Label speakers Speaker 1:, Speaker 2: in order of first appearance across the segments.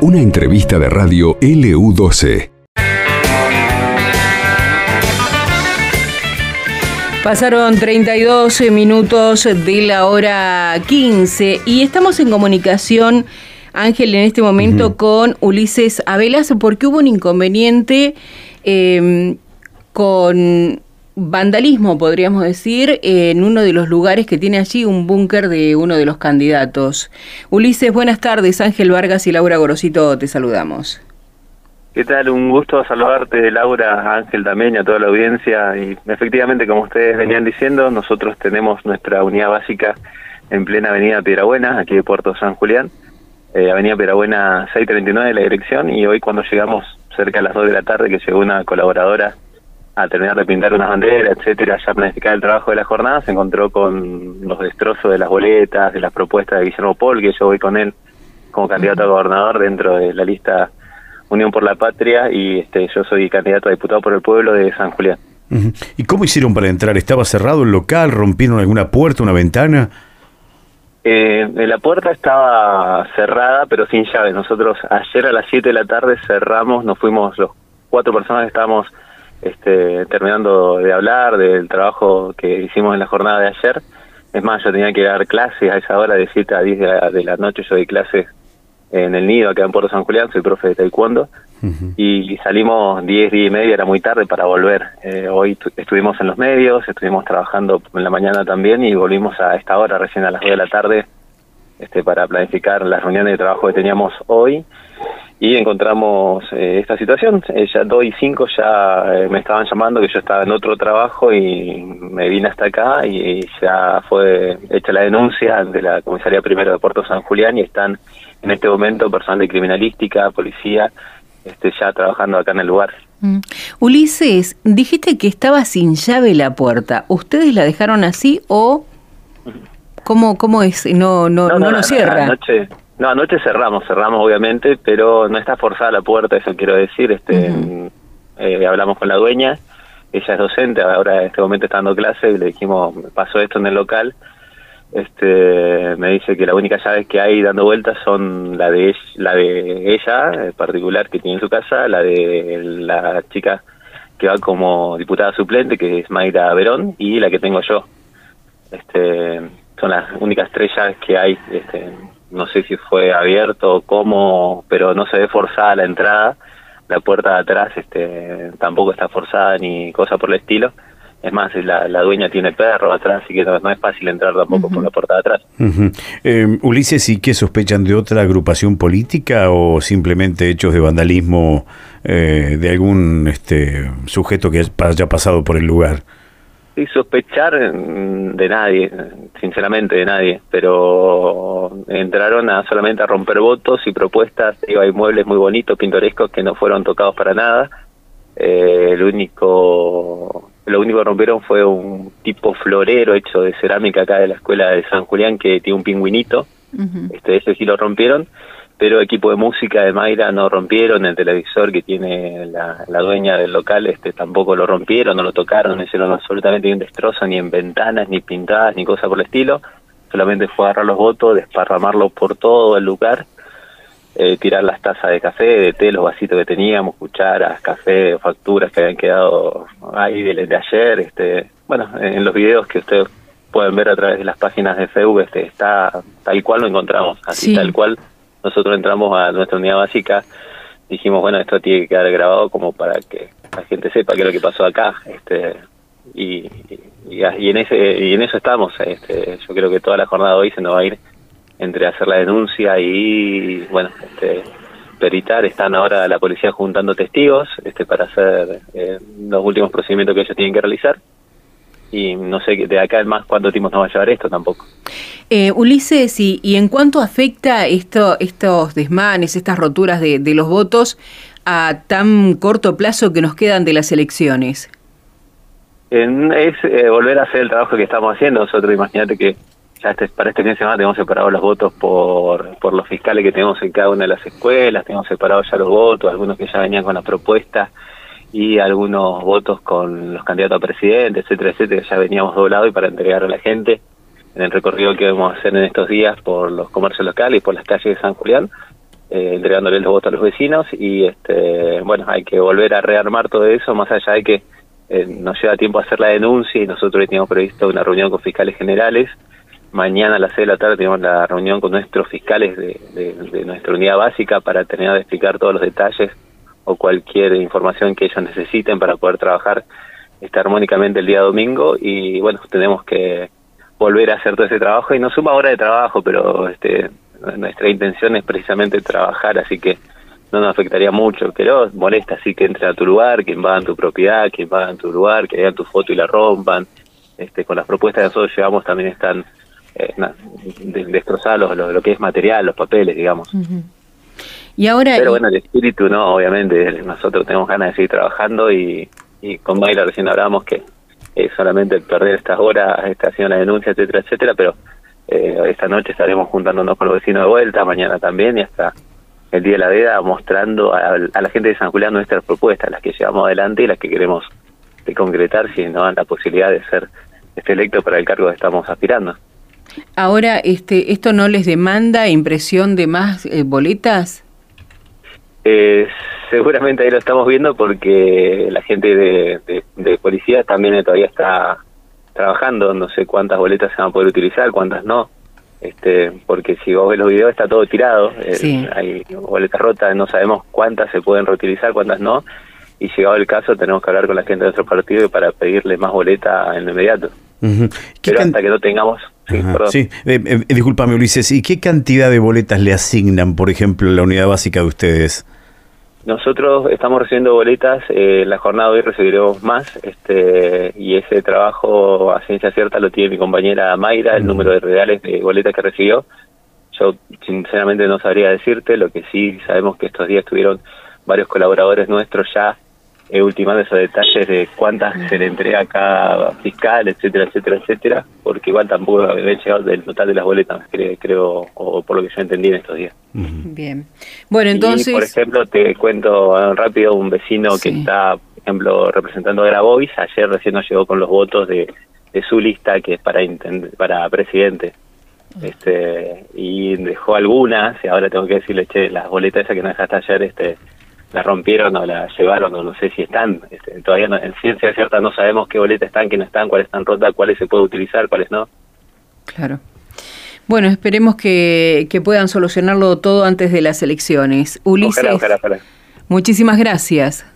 Speaker 1: Una entrevista de radio LU12.
Speaker 2: Pasaron 32 minutos de la hora 15 y estamos en comunicación, Ángel, en este momento con Ulises Avelas porque hubo un inconveniente eh, con vandalismo, podríamos decir, en uno de los lugares que tiene allí un búnker de uno de los candidatos. Ulises, buenas tardes. Ángel Vargas y Laura Gorosito te saludamos.
Speaker 3: ¿Qué tal? Un gusto saludarte, Laura, Ángel también y a toda la audiencia. Y efectivamente, como ustedes venían diciendo, nosotros tenemos nuestra unidad básica en plena avenida Piedrabuena, aquí de Puerto San Julián, eh, avenida Piedrabuena 639 de la dirección, y hoy cuando llegamos cerca a las 2 de la tarde, que llegó una colaboradora a terminar de pintar unas banderas, etcétera, ya planificar el trabajo de la jornada, se encontró con los destrozos de las boletas, de las propuestas de Guillermo Paul, que yo voy con él como candidato a gobernador dentro de la lista Unión por la Patria y este yo soy candidato a diputado por el pueblo de San Julián.
Speaker 4: ¿Y cómo hicieron para entrar? ¿Estaba cerrado el local? ¿Rompieron alguna puerta, una ventana?
Speaker 3: Eh, la puerta estaba cerrada, pero sin llave. Nosotros ayer a las 7 de la tarde cerramos, nos fuimos los cuatro personas que estábamos este, terminando de hablar del trabajo que hicimos en la jornada de ayer. Es más, yo tenía que dar clases a esa hora de 7 a 10 de la, noche, yo di clases en el nido acá en Puerto San Julián, soy profe de taekwondo, y salimos 10, 10 y media, era muy tarde para volver. Eh, hoy estuvimos en los medios, estuvimos trabajando en la mañana también y volvimos a esta hora, recién a las 2 de la tarde, este, para planificar las reuniones de trabajo que teníamos hoy y encontramos eh, esta situación. Eh, ya dos y cinco ya eh, me estaban llamando que yo estaba en otro trabajo y me vine hasta acá y, ya fue hecha la denuncia de la comisaría primero de Puerto San Julián y están en este momento personal de criminalística, policía, este, ya trabajando acá en el lugar.
Speaker 2: Mm. Ulises, dijiste que estaba sin llave la puerta. ¿Ustedes la dejaron así o cómo cómo es? No no no, no, cierra.
Speaker 3: Anoche, no, anoche cerramos, cerramos obviamente, pero no está forzada la puerta, eso quiero decir. Este, eh, hablamos con la dueña, ella es docente, ahora en este momento está dando clase y le dijimos, pasó esto en el local. Este, me dice que la única llave que hay dando vueltas son la de la de ella en particular que tiene en su casa, la de la chica que va como diputada suplente que es Mayra Verón y la que tengo yo. Este, son las únicas tres llaves que hay este, no sé si fue abierto o cómo, pero no se ve forzada la entrada, la puerta de atrás este, tampoco está forzada ni cosa por el estilo. Es más, la, dueña tiene perro atrás, así que no, es fácil entrar tampoco por la puerta de atrás.
Speaker 4: Eh, Ulises, ¿y qué sospechan de otra agrupación política o simplemente hechos de vandalismo eh, de algún este, sujeto que haya pasado por el lugar?
Speaker 3: Sí, sospechar mm, de nadie, sinceramente de nadie, pero entraron a solamente a romper votos y propuestas, digo, hay muebles muy bonitos, pintorescos que no fueron tocados para nada. Eh, el único lo único que rompieron fue un tipo florero hecho de cerámica acá de la escuela de San Julián que tiene un pingüinito. Este ese sí lo rompieron pero equipo de música de Mayra no rompieron, el televisor que tiene la, dueña del local este tampoco lo rompieron, no lo tocaron, no hicieron absolutamente un destrozo ni en ventanas, ni pintadas, ni cosa por el estilo, solamente fue agarrar los votos, desparramarlos por todo el lugar, eh, tirar las tazas de café, de té, los vasitos que teníamos, cucharas, café, facturas que habían quedado ahí de, ayer, este, bueno, en los videos que ustedes pueden ver a través de las páginas de Facebook, este, está tal cual lo encontramos, así tal cual nosotros entramos a nuestra unidad básica, dijimos, bueno, esto tiene que quedar grabado como para que la gente sepa qué es lo que pasó acá, este y, y, en ese y en eso estamos, este yo creo que toda la jornada de hoy se nos va a ir entre hacer la denuncia y bueno, este peritar, están ahora la policía juntando testigos este para hacer eh, los últimos procedimientos que ellos tienen que realizar y no sé de acá en más cuánto tiempo nos va a llevar esto tampoco.
Speaker 2: Eh, Ulises, y, y, en cuánto afecta esto, estos desmanes, estas roturas de, los votos a tan corto plazo que nos quedan de las elecciones?
Speaker 3: es eh, volver a hacer el trabajo que estamos haciendo. Nosotros, imagínate que ya este, para este fin de semana tenemos separados los votos por, por los fiscales que tenemos en cada una de las escuelas, tenemos separados ya los votos, algunos que ya venían con la propuesta y algunos votos con los candidatos a presidente, etcétera, etcétera, que ya veníamos doblados y para entregar a la gente. en el recorrido que vamos a hacer en estos días por los comercios locales y por las calles de San Julián, eh, entregándole los votos a los vecinos y este bueno, hay que volver a rearmar todo eso, más allá de que eh, nos lleva tiempo hacer la denuncia y nosotros teníamos previsto una reunión con fiscales generales. Mañana a las 6 de la tarde tenemos la reunión con nuestros fiscales de, de nuestra unidad básica para terminar de explicar todos los detalles o cualquier información que ellos necesiten para poder trabajar este, armónicamente el día domingo y bueno, tenemos que volver a hacer todo ese trabajo y nos suma hora de trabajo, pero este, nuestra intención es precisamente trabajar, así que no nos afectaría mucho, pero molesta así que entre a tu lugar, quien va en tu propiedad, quien va en tu lugar, que hagan tu foto y la rompan. Este, con las propuestas que nosotros llevamos también están eh, destrozados lo, lo, que es material, los papeles, digamos.
Speaker 2: Y ahora
Speaker 3: Pero bueno, el espíritu, no, obviamente, nosotros tenemos ganas de seguir trabajando y, y con Mayra recién hablábamos que solamente el perder estas horas, esta haciendo la denuncia, etcétera, etcétera, pero eh, esta noche estaremos juntándonos con los vecinos de vuelta, mañana también y hasta el día de la veda mostrando a, la gente de San Julián nuestras propuestas, las que llevamos adelante y las que queremos de concretar si nos dan la posibilidad de ser este electo para el cargo que estamos aspirando.
Speaker 2: Ahora, este, ¿esto no les demanda impresión de más eh, boletas?
Speaker 3: Eh, seguramente ahí lo estamos viendo porque la gente de, de, policía también todavía está trabajando, no sé cuántas boletas se van a poder utilizar, cuántas no, este, porque si vos ves los videos está todo tirado, eh, hay boletas rotas, no sabemos cuántas se pueden reutilizar, cuántas no, y llegado el caso tenemos que hablar con la gente de nuestro partido para pedirle más boletas en lo inmediato. Pero hasta que no tengamos...
Speaker 4: Sí, eh, eh, discúlpame Ulises, ¿y qué cantidad de boletas le asignan, por ejemplo, la unidad básica de ustedes?
Speaker 3: Nosotros estamos recibiendo boletas, eh, la jornada de hoy recibiremos más, este, y ese trabajo a ciencia cierta lo tiene mi compañera Mayra, el número de reales de boletas que recibió. Yo sinceramente no sabría decirte, lo que sí sabemos que estos días tuvieron varios colaboradores nuestros ya eh, ultimando esos detalles de cuántas se le entrega a cada fiscal, etcétera, etcétera, etcétera, porque igual tampoco había llegado del total de las boletas, creo, o por lo que yo entendí en estos días.
Speaker 2: Bien. Bueno, entonces...
Speaker 3: por ejemplo, te cuento rápido, un vecino que está, por ejemplo, representando a Grabois, ayer recién nos llegó con los votos de, de su lista, que es para, para presidente. Este, y dejó algunas, y ahora tengo que decirle, che, las boletas esas que nos dejaste ayer, este, la rompieron o la llevaron o no sé si están. Este, todavía en ciencia cierta no sabemos qué boletas están, qué no están, cuáles están rotas, cuáles se puede utilizar, cuáles no.
Speaker 2: Claro. Bueno, esperemos que, que puedan solucionarlo todo antes de las elecciones. Ulises, muchísimas gracias.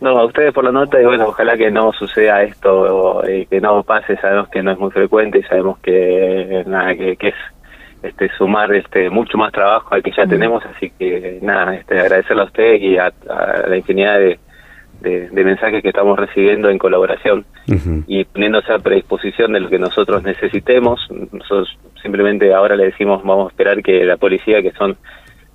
Speaker 3: No, a ustedes por la nota y bueno, ojalá que no suceda esto, y que no pase, sabemos que no es muy frecuente y sabemos que nada, que, que es este, sumar este, mucho más trabajo al que ya tenemos, así que nada, este, agradecerle a ustedes y a, la infinidad de, de, mensajes que estamos recibiendo en colaboración y poniéndose a predisposición de lo que nosotros necesitemos. Nosotros simplemente ahora le decimos, vamos a esperar que la policía, que son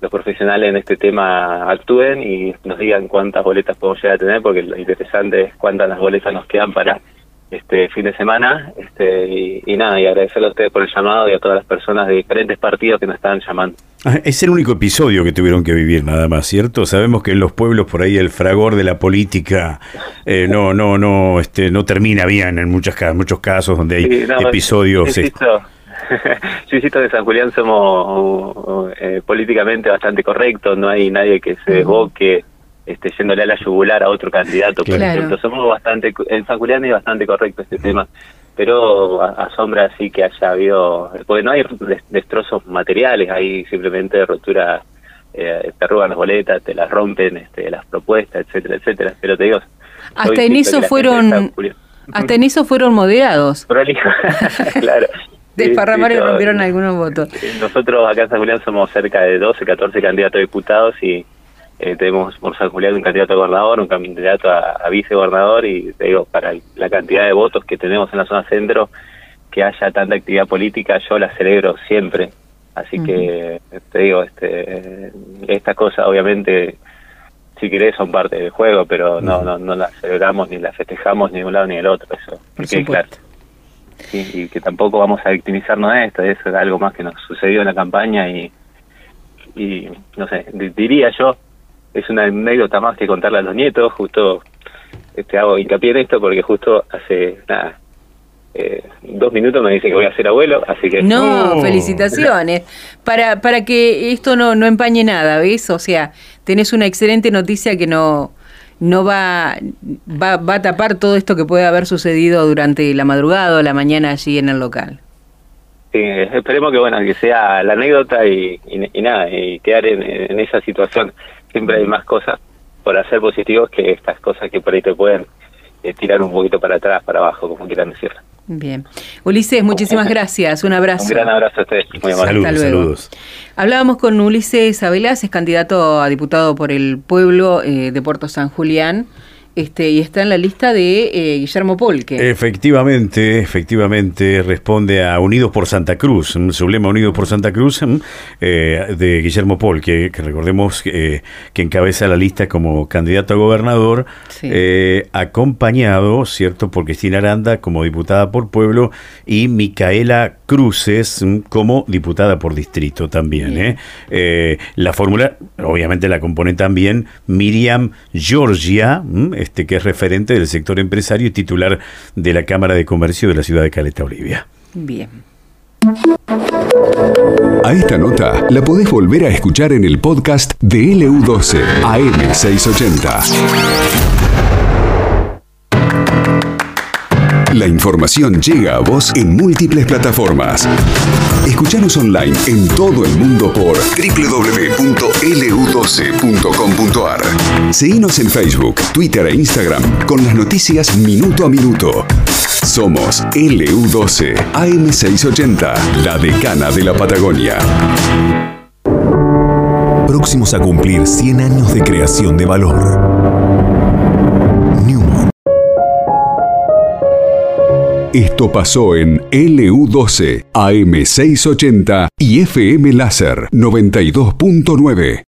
Speaker 3: los profesionales en este tema, actúen y nos digan cuántas boletas podemos llegar a tener, porque lo interesante es cuántas las boletas nos quedan para este fin de semana este y, nada y agradecerle a ustedes por el llamado y a todas las personas de diferentes partidos que nos están llamando.
Speaker 4: Ah, es el único episodio que tuvieron que vivir nada más cierto sabemos que en los pueblos por ahí el fragor de la política eh, no no no este no termina bien en muchas muchos casos donde hay episodios
Speaker 3: yo insisto, yo insisto que San Julián somos eh, políticamente bastante correctos no hay nadie que se desboque este, yéndole a la yugular a otro candidato, por ejemplo. Somos bastante, en San Julián es bastante correcto este tema, pero asombra así que haya habido, porque no hay destrozos materiales, hay simplemente rotura, eh, te roban las boletas, te las rompen, este, las propuestas, etcétera, etcétera. Pero te digo,
Speaker 2: hasta en eso fueron, hasta en eso fueron moderados.
Speaker 3: claro.
Speaker 2: Desparramaron y rompieron algunos votos.
Speaker 3: Nosotros acá en San Julián somos cerca de 12, 14 candidatos a diputados y eh, tenemos por San Julián un candidato a gobernador, un candidato a, a vicegobernador y te digo, para la cantidad de votos que tenemos en la zona centro, que haya tanta actividad política, yo la celebro siempre. Así que te digo, este, estas cosas obviamente, si querés, son parte del juego, pero no, no, no las celebramos ni las festejamos ni de un lado ni del otro, eso. Porque, claro. y que tampoco vamos a victimizarnos de esto, eso es algo más que nos sucedió en la campaña y, y no sé, diría yo, es una anécdota más que contarle a los nietos, justo este hago hincapié en esto porque justo hace nada, eh, dos minutos me dice que voy a ser abuelo, así que...
Speaker 2: No, felicitaciones. Para, para que esto no, no empañe nada, ¿ves? O sea, tenés una excelente noticia que no, no va, va, va a tapar todo esto que puede haber sucedido durante la madrugada o la mañana allí en el local.
Speaker 3: Sí, esperemos que bueno que sea la anécdota y, nada, y quedar en, esa situación. Siempre hay más cosas por hacer positivos que estas cosas que por ahí te pueden eh, tirar un poquito para atrás, para abajo, como quieran decirlo.
Speaker 2: Bien. Ulises, muchísimas gracias. Un abrazo.
Speaker 3: Un gran abrazo a ustedes.
Speaker 4: Muy Saludos, saludos.
Speaker 2: Hablábamos con Ulises Abelas, es candidato a diputado por el pueblo eh, de Puerto San Julián. Este, y está en la lista de eh, Guillermo Polque.
Speaker 4: Efectivamente, efectivamente, responde a Unidos por Santa Cruz, un sublema Unidos por Santa Cruz eh, de Guillermo Polque, que recordemos eh, que encabeza la lista como candidato a gobernador, acompañado, ¿cierto?, por Cristina Aranda como diputada por pueblo y Micaela Cruces como diputada por distrito también. la fórmula, obviamente la compone también Miriam Georgia, este, que es referente del sector empresario y titular de la Cámara de Comercio de la ciudad de Caleta, Olivia.
Speaker 2: Bien.
Speaker 1: A esta nota la podés volver a escuchar en el podcast de LU12 AM680. La información llega a vos en múltiples plataformas. Escuchanos online en todo el mundo por www.lu12.com.ar. Seguinos en Facebook, Twitter e Instagram con las noticias minuto a minuto. Somos LU12 AM680, la decana de la Patagonia. Próximos a cumplir 100 años de creación de valor. Esto pasó en LU12, AM680 y FM Láser 92.9.